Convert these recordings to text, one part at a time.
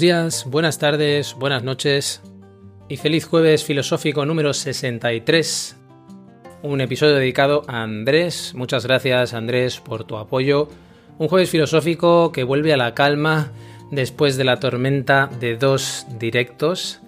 Días, buenas tardes, buenas noches y feliz jueves filosófico número 63. Un episodio dedicado a Andrés. Muchas gracias Andrés por tu apoyo. Un jueves filosófico que vuelve a la calma después de la tormenta de dos directos.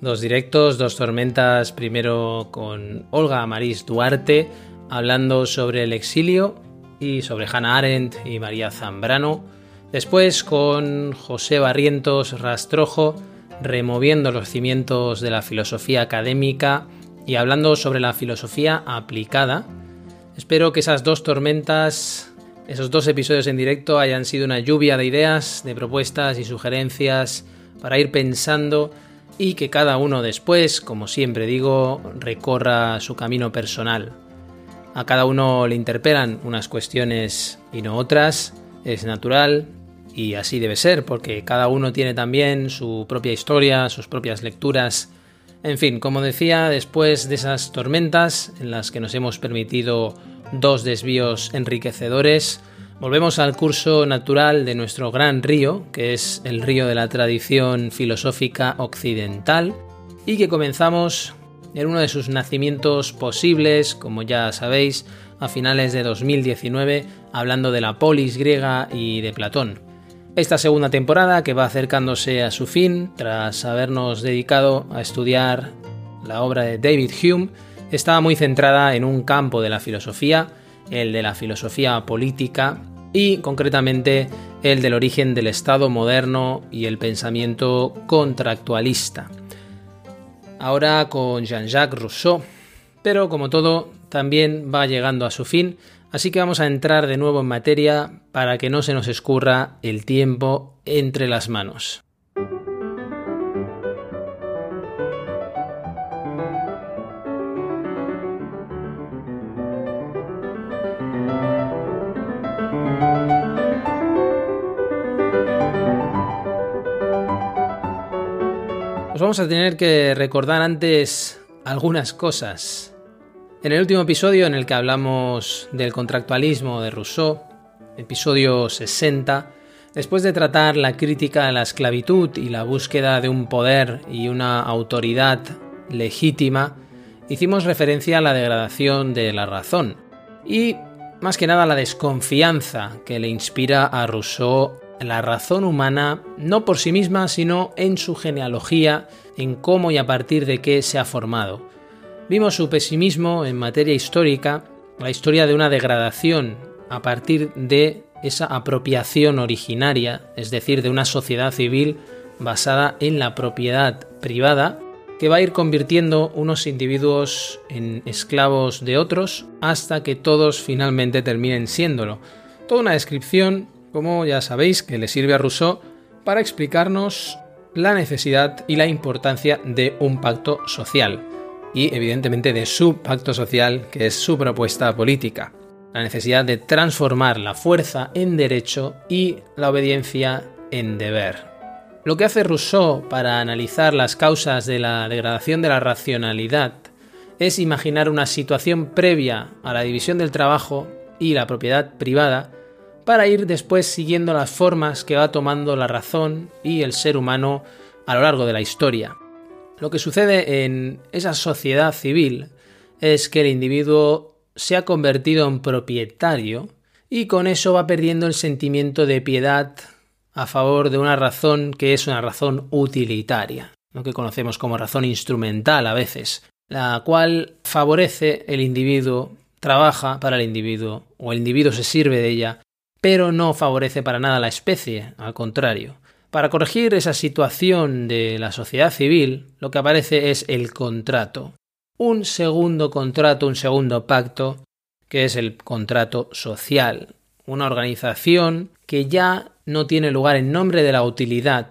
Dos directos, dos tormentas, primero con Olga Amaris Duarte hablando sobre el exilio y sobre Hannah Arendt y María Zambrano Después con José Barrientos Rastrojo removiendo los cimientos de la filosofía académica y hablando sobre la filosofía aplicada. Espero que esas dos tormentas, esos dos episodios en directo hayan sido una lluvia de ideas, de propuestas y sugerencias para ir pensando y que cada uno después, como siempre digo, recorra su camino personal. A cada uno le interpelan unas cuestiones y no otras, es natural, y así debe ser, porque cada uno tiene también su propia historia, sus propias lecturas. En fin, como decía, después de esas tormentas en las que nos hemos permitido dos desvíos enriquecedores, volvemos al curso natural de nuestro gran río, que es el río de la tradición filosófica occidental, y que comenzamos en uno de sus nacimientos posibles, como ya sabéis, a finales de 2019, hablando de la polis griega y de Platón. Esta segunda temporada, que va acercándose a su fin, tras habernos dedicado a estudiar la obra de David Hume, estaba muy centrada en un campo de la filosofía, el de la filosofía política y concretamente el del origen del Estado moderno y el pensamiento contractualista. Ahora con Jean-Jacques Rousseau, pero como todo, también va llegando a su fin Así que vamos a entrar de nuevo en materia para que no se nos escurra el tiempo entre las manos. Os vamos a tener que recordar antes algunas cosas. En el último episodio en el que hablamos del contractualismo de Rousseau, episodio 60, después de tratar la crítica a la esclavitud y la búsqueda de un poder y una autoridad legítima, hicimos referencia a la degradación de la razón y más que nada a la desconfianza que le inspira a Rousseau la razón humana no por sí misma, sino en su genealogía, en cómo y a partir de qué se ha formado Vimos su pesimismo en materia histórica, la historia de una degradación a partir de esa apropiación originaria, es decir, de una sociedad civil basada en la propiedad privada, que va a ir convirtiendo unos individuos en esclavos de otros hasta que todos finalmente terminen siéndolo. Toda una descripción, como ya sabéis, que le sirve a Rousseau para explicarnos la necesidad y la importancia de un pacto social y evidentemente de su pacto social, que es su propuesta política. La necesidad de transformar la fuerza en derecho y la obediencia en deber. Lo que hace Rousseau para analizar las causas de la degradación de la racionalidad es imaginar una situación previa a la división del trabajo y la propiedad privada para ir después siguiendo las formas que va tomando la razón y el ser humano a lo largo de la historia. Lo que sucede en esa sociedad civil es que el individuo se ha convertido en propietario y con eso va perdiendo el sentimiento de piedad a favor de una razón que es una razón utilitaria, lo que conocemos como razón instrumental a veces, la cual favorece el individuo, trabaja para el individuo o el individuo se sirve de ella, pero no favorece para nada la especie, al contrario. Para corregir esa situación de la sociedad civil, lo que aparece es el contrato. Un segundo contrato, un segundo pacto, que es el contrato social, una organización que ya no tiene lugar en nombre de la utilidad,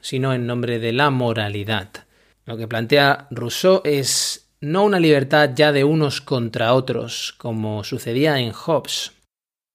sino en nombre de la moralidad. Lo que plantea Rousseau es no una libertad ya de unos contra otros, como sucedía en Hobbes,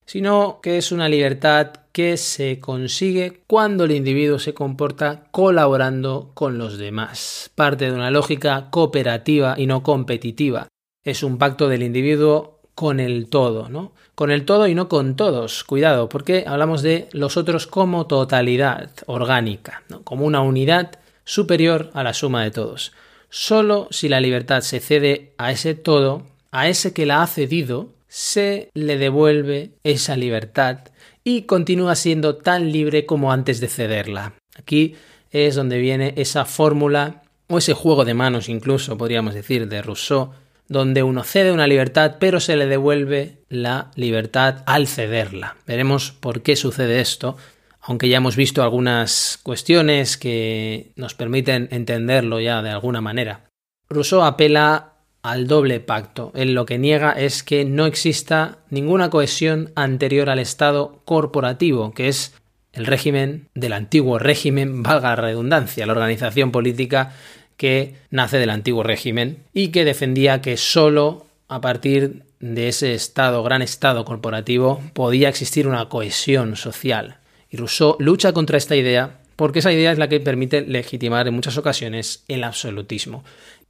sino que es una libertad que se consigue cuando el individuo se comporta colaborando con los demás. Parte de una lógica cooperativa y no competitiva. Es un pacto del individuo con el todo, ¿no? Con el todo y no con todos. Cuidado, porque hablamos de los otros como totalidad orgánica, como una unidad superior a la suma de todos. Solo si la libertad se cede a ese todo, a ese que la ha cedido, se le devuelve esa libertad y continúa siendo tan libre como antes de cederla. Aquí es donde viene esa fórmula o ese juego de manos incluso podríamos decir de Rousseau donde uno cede una libertad pero se le devuelve la libertad al cederla. Veremos por qué sucede esto, aunque ya hemos visto algunas cuestiones que nos permiten entenderlo ya de alguna manera. Rousseau apela al doble pacto. Él lo que niega es que no exista ninguna cohesión anterior al Estado corporativo, que es el régimen del antiguo régimen, valga la redundancia, la organización política que nace del antiguo régimen y que defendía que sólo a partir de ese estado, gran estado corporativo, podía existir una cohesión social. Y Rousseau lucha contra esta idea porque esa idea es la que permite legitimar en muchas ocasiones el absolutismo.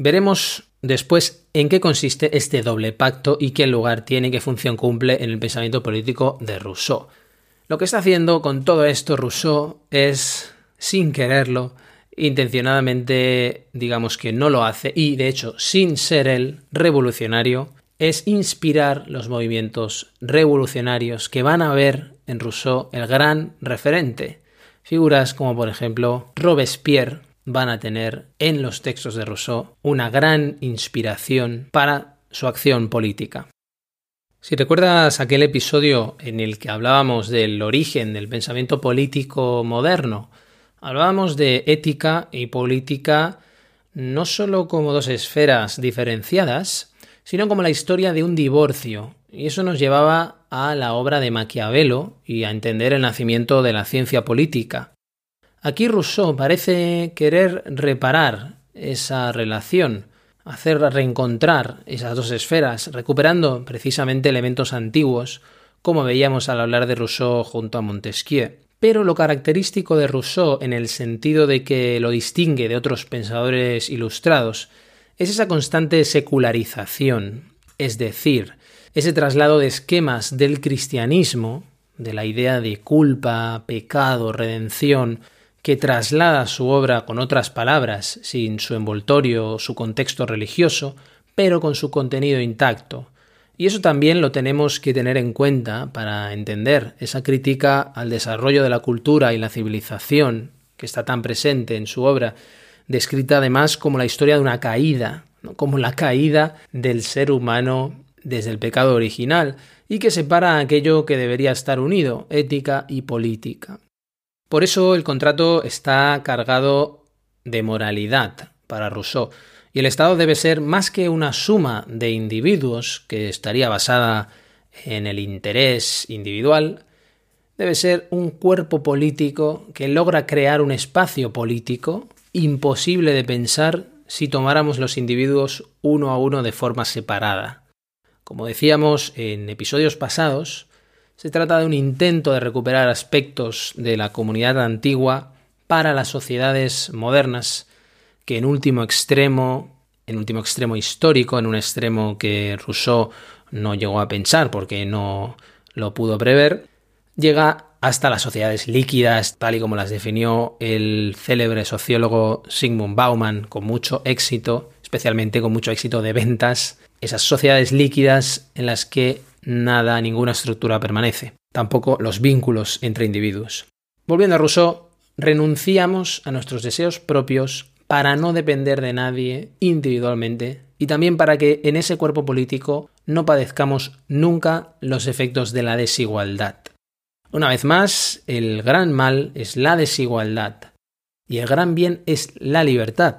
Veremos después en qué consiste este doble pacto y qué lugar tiene qué función cumple en el pensamiento político de Rousseau. Lo que está haciendo con todo esto Rousseau es, sin quererlo, intencionadamente digamos que no lo hace y de hecho sin ser él revolucionario es inspirar los movimientos revolucionarios que van a ver en Rousseau el gran referente. Figuras como por ejemplo Robespierre van a tener en los textos de Rousseau una gran inspiración para su acción política. Si recuerdas aquel episodio en el que hablábamos del origen del pensamiento político moderno, Hablábamos de ética y política no solo como dos esferas diferenciadas, sino como la historia de un divorcio, y eso nos llevaba a la obra de Maquiavelo y a entender el nacimiento de la ciencia política. Aquí Rousseau parece querer reparar esa relación, hacer reencontrar esas dos esferas, recuperando precisamente elementos antiguos, como veíamos al hablar de Rousseau junto a Montesquieu. Pero lo característico de Rousseau, en el sentido de que lo distingue de otros pensadores ilustrados, es esa constante secularización, es decir, ese traslado de esquemas del cristianismo, de la idea de culpa, pecado, redención, que traslada su obra con otras palabras, sin su envoltorio o su contexto religioso, pero con su contenido intacto, y eso también lo tenemos que tener en cuenta para entender esa crítica al desarrollo de la cultura y la civilización que está tan presente en su obra, descrita además como la historia de una caída, como la caída del ser humano desde el pecado original, y que separa aquello que debería estar unido, ética y política. Por eso el contrato está cargado de moralidad para Rousseau, y el Estado debe ser más que una suma de individuos que estaría basada en el interés individual, debe ser un cuerpo político que logra crear un espacio político imposible de pensar si tomáramos los individuos uno a uno de forma separada. Como decíamos en episodios pasados, se trata de un intento de recuperar aspectos de la comunidad antigua para las sociedades modernas que en último extremo, en último extremo histórico, en un extremo que Rousseau no llegó a pensar porque no lo pudo prever, llega hasta las sociedades líquidas, tal y como las definió el célebre sociólogo Sigmund Bauman, con mucho éxito, especialmente con mucho éxito de ventas, esas sociedades líquidas en las que nada, ninguna estructura permanece, tampoco los vínculos entre individuos. Volviendo a Rousseau, renunciamos a nuestros deseos propios para no depender de nadie individualmente y también para que en ese cuerpo político no padezcamos nunca los efectos de la desigualdad. Una vez más, el gran mal es la desigualdad y el gran bien es la libertad.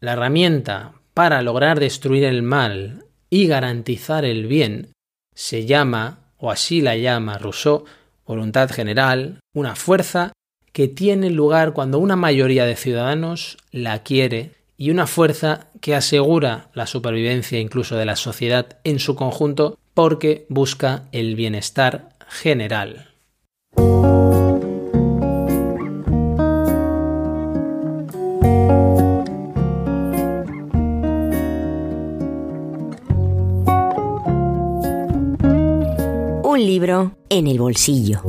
La herramienta para lograr destruir el mal y garantizar el bien se llama, o así la llama Rousseau, voluntad general, una fuerza que tiene lugar cuando una mayoría de ciudadanos la quiere y una fuerza que asegura la supervivencia incluso de la sociedad en su conjunto porque busca el bienestar general. Un libro en el bolsillo.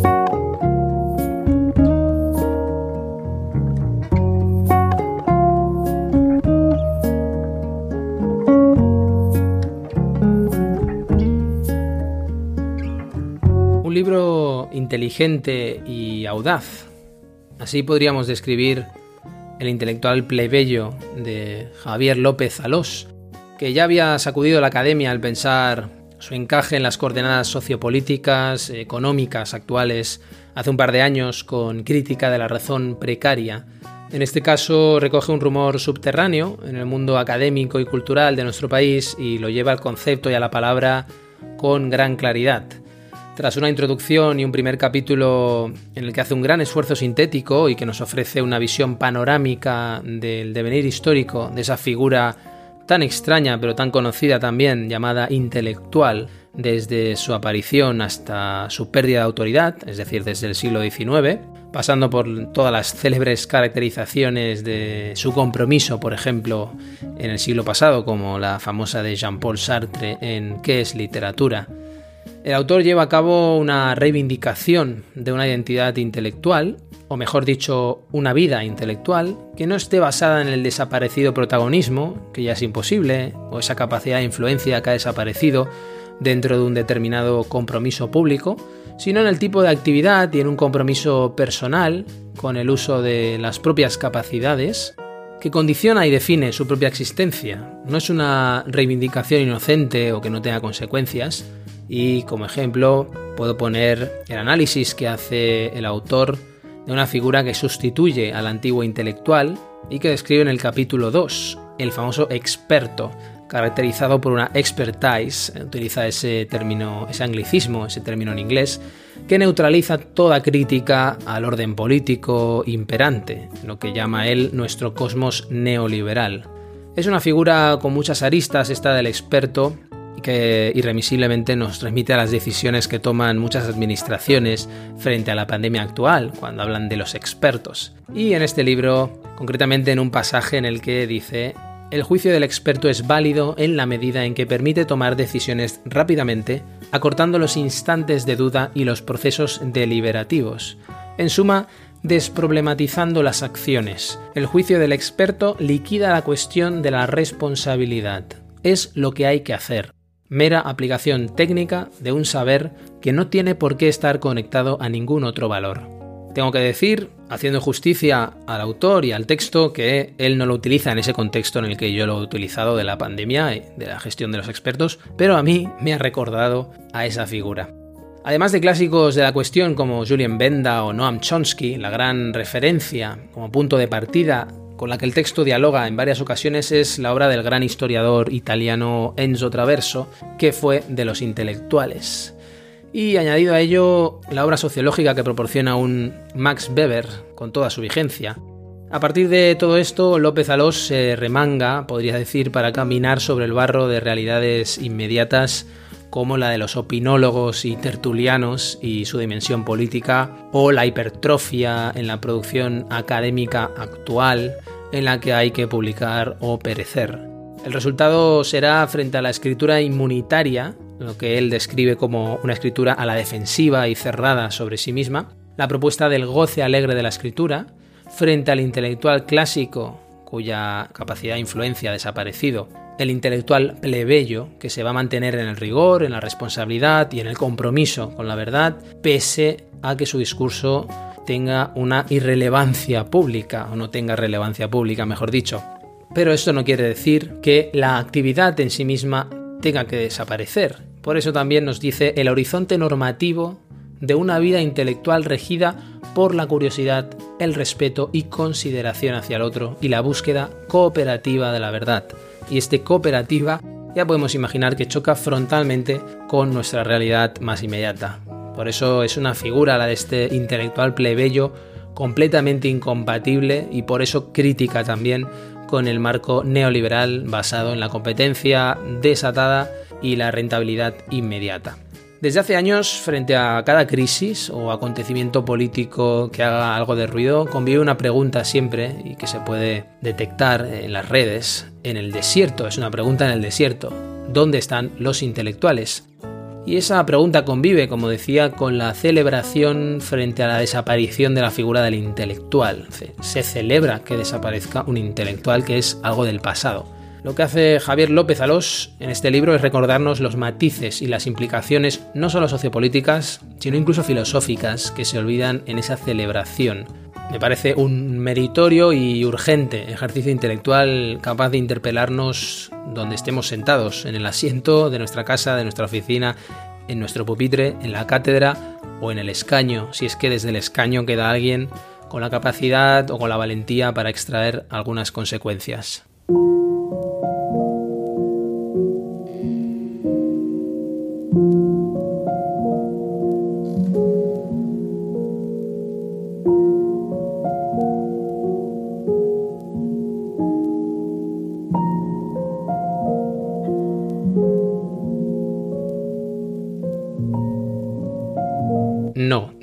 libro inteligente y audaz. Así podríamos describir el intelectual plebeyo de Javier López Alós, que ya había sacudido la academia al pensar su encaje en las coordenadas sociopolíticas, económicas actuales hace un par de años con crítica de la razón precaria. En este caso recoge un rumor subterráneo en el mundo académico y cultural de nuestro país y lo lleva al concepto y a la palabra con gran claridad. Tras una introducción y un primer capítulo en el que hace un gran esfuerzo sintético y que nos ofrece una visión panorámica del devenir histórico de esa figura tan extraña pero tan conocida también llamada intelectual, desde su aparición hasta su pérdida de autoridad, es decir, desde el siglo XIX, pasando por todas las célebres caracterizaciones de su compromiso, por ejemplo, en el siglo pasado, como la famosa de Jean-Paul Sartre en ¿Qué es literatura? El autor lleva a cabo una reivindicación de una identidad intelectual, o mejor dicho, una vida intelectual, que no esté basada en el desaparecido protagonismo, que ya es imposible, o esa capacidad de influencia que ha desaparecido dentro de un determinado compromiso público, sino en el tipo de actividad y en un compromiso personal con el uso de las propias capacidades que condiciona y define su propia existencia. No es una reivindicación inocente o que no tenga consecuencias, y como ejemplo puedo poner el análisis que hace el autor de una figura que sustituye al antiguo intelectual y que describe en el capítulo 2, el famoso experto, caracterizado por una expertise, utiliza ese término, ese anglicismo, ese término en inglés, que neutraliza toda crítica al orden político imperante, lo que llama él nuestro cosmos neoliberal. Es una figura con muchas aristas esta del experto, que irremisiblemente nos transmite a las decisiones que toman muchas administraciones frente a la pandemia actual, cuando hablan de los expertos. Y en este libro, concretamente en un pasaje en el que dice, el juicio del experto es válido en la medida en que permite tomar decisiones rápidamente, acortando los instantes de duda y los procesos deliberativos. En suma, desproblematizando las acciones. El juicio del experto liquida la cuestión de la responsabilidad. Es lo que hay que hacer mera aplicación técnica de un saber que no tiene por qué estar conectado a ningún otro valor. Tengo que decir, haciendo justicia al autor y al texto, que él no lo utiliza en ese contexto en el que yo lo he utilizado de la pandemia y de la gestión de los expertos, pero a mí me ha recordado a esa figura. Además de clásicos de la cuestión como Julien Benda o Noam Chomsky, la gran referencia como punto de partida con la que el texto dialoga en varias ocasiones es la obra del gran historiador italiano Enzo Traverso, que fue de los intelectuales. Y añadido a ello, la obra sociológica que proporciona un Max Weber con toda su vigencia. A partir de todo esto, López Alós se remanga, podría decir, para caminar sobre el barro de realidades inmediatas como la de los opinólogos y tertulianos y su dimensión política, o la hipertrofia en la producción académica actual, en la que hay que publicar o perecer. El resultado será frente a la escritura inmunitaria, lo que él describe como una escritura a la defensiva y cerrada sobre sí misma, la propuesta del goce alegre de la escritura, frente al intelectual clásico cuya capacidad de influencia ha desaparecido el intelectual plebeyo que se va a mantener en el rigor, en la responsabilidad y en el compromiso con la verdad, pese a que su discurso tenga una irrelevancia pública, o no tenga relevancia pública, mejor dicho. Pero esto no quiere decir que la actividad en sí misma tenga que desaparecer. Por eso también nos dice el horizonte normativo de una vida intelectual regida por la curiosidad, el respeto y consideración hacia el otro y la búsqueda cooperativa de la verdad y este cooperativa ya podemos imaginar que choca frontalmente con nuestra realidad más inmediata. Por eso es una figura la de este intelectual plebeyo completamente incompatible y por eso crítica también con el marco neoliberal basado en la competencia desatada y la rentabilidad inmediata. Desde hace años, frente a cada crisis o acontecimiento político que haga algo de ruido, convive una pregunta siempre y que se puede detectar en las redes, en el desierto, es una pregunta en el desierto. ¿Dónde están los intelectuales? Y esa pregunta convive, como decía, con la celebración frente a la desaparición de la figura del intelectual. Se celebra que desaparezca un intelectual que es algo del pasado. Lo que hace Javier López Alós en este libro es recordarnos los matices y las implicaciones no solo sociopolíticas, sino incluso filosóficas que se olvidan en esa celebración. Me parece un meritorio y urgente ejercicio intelectual capaz de interpelarnos donde estemos sentados, en el asiento de nuestra casa, de nuestra oficina, en nuestro pupitre, en la cátedra o en el escaño, si es que desde el escaño queda alguien con la capacidad o con la valentía para extraer algunas consecuencias.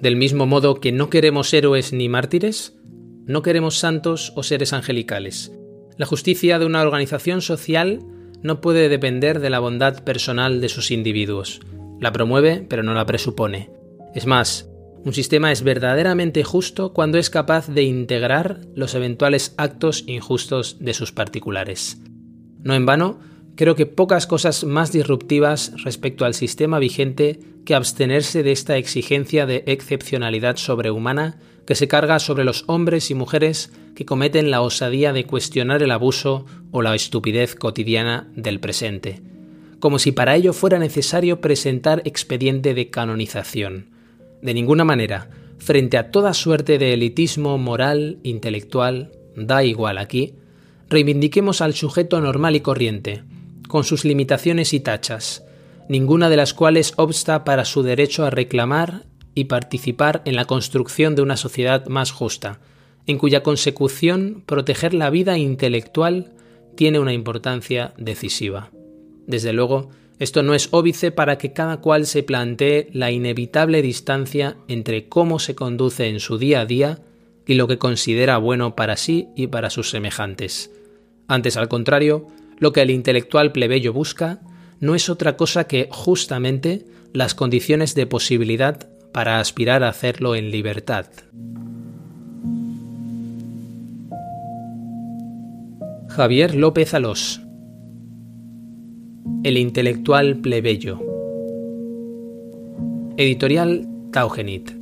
Del mismo modo que no queremos héroes ni mártires, no queremos santos o seres angelicales. La justicia de una organización social no puede depender de la bondad personal de sus individuos. La promueve, pero no la presupone. Es más, un sistema es verdaderamente justo cuando es capaz de integrar los eventuales actos injustos de sus particulares. No en vano, Creo que pocas cosas más disruptivas respecto al sistema vigente que abstenerse de esta exigencia de excepcionalidad sobrehumana que se carga sobre los hombres y mujeres que cometen la osadía de cuestionar el abuso o la estupidez cotidiana del presente, como si para ello fuera necesario presentar expediente de canonización. De ninguna manera, frente a toda suerte de elitismo moral, intelectual, da igual aquí, reivindiquemos al sujeto normal y corriente, con sus limitaciones y tachas, ninguna de las cuales obsta para su derecho a reclamar y participar en la construcción de una sociedad más justa, en cuya consecución proteger la vida intelectual tiene una importancia decisiva. Desde luego, esto no es óbice para que cada cual se plantee la inevitable distancia entre cómo se conduce en su día a día y lo que considera bueno para sí y para sus semejantes. Antes, al contrario, lo que el intelectual plebeyo busca no es otra cosa que justamente las condiciones de posibilidad para aspirar a hacerlo en libertad. Javier López Alós El intelectual plebeyo Editorial Taugenit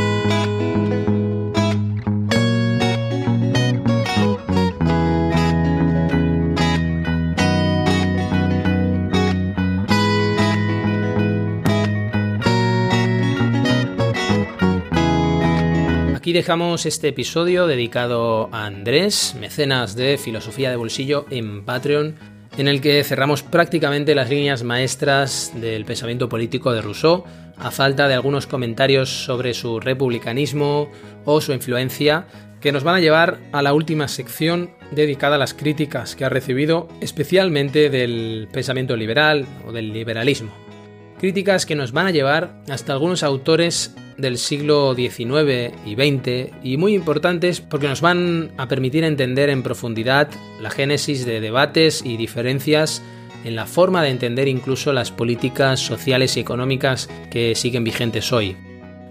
Aquí dejamos este episodio dedicado a Andrés, mecenas de Filosofía de Bolsillo en Patreon, en el que cerramos prácticamente las líneas maestras del pensamiento político de Rousseau, a falta de algunos comentarios sobre su republicanismo o su influencia, que nos van a llevar a la última sección dedicada a las críticas que ha recibido especialmente del pensamiento liberal o del liberalismo Críticas que nos van a llevar hasta algunos autores del siglo XIX y XX y muy importantes porque nos van a permitir entender en profundidad la génesis de debates y diferencias en la forma de entender incluso las políticas sociales y económicas que siguen vigentes hoy.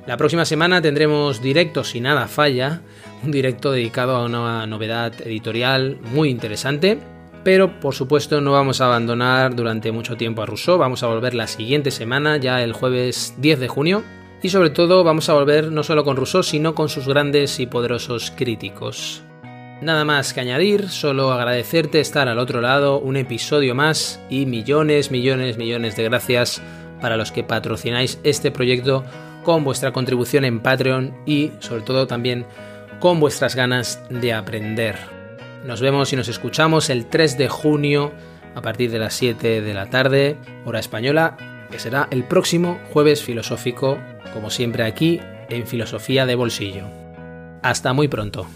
La próxima semana tendremos directo si nada falla, un directo dedicado a una novedad editorial muy interesante, pero por supuesto no vamos a abandonar durante mucho tiempo a Rousseau, vamos a volver la siguiente semana, ya el jueves 10 de junio, y sobre todo vamos a volver no solo con Rousseau, sino con sus grandes y poderosos críticos. Nada más que añadir, solo agradecerte estar al otro lado, un episodio más y millones, millones, millones de gracias para los que patrocináis este proyecto con vuestra contribución en Patreon y sobre todo también con vuestras ganas de aprender. Nos vemos y nos escuchamos el 3 de junio a partir de las 7 de la tarde, hora española, que será el próximo jueves filosófico, como siempre aquí en Filosofía de Bolsillo. Hasta muy pronto.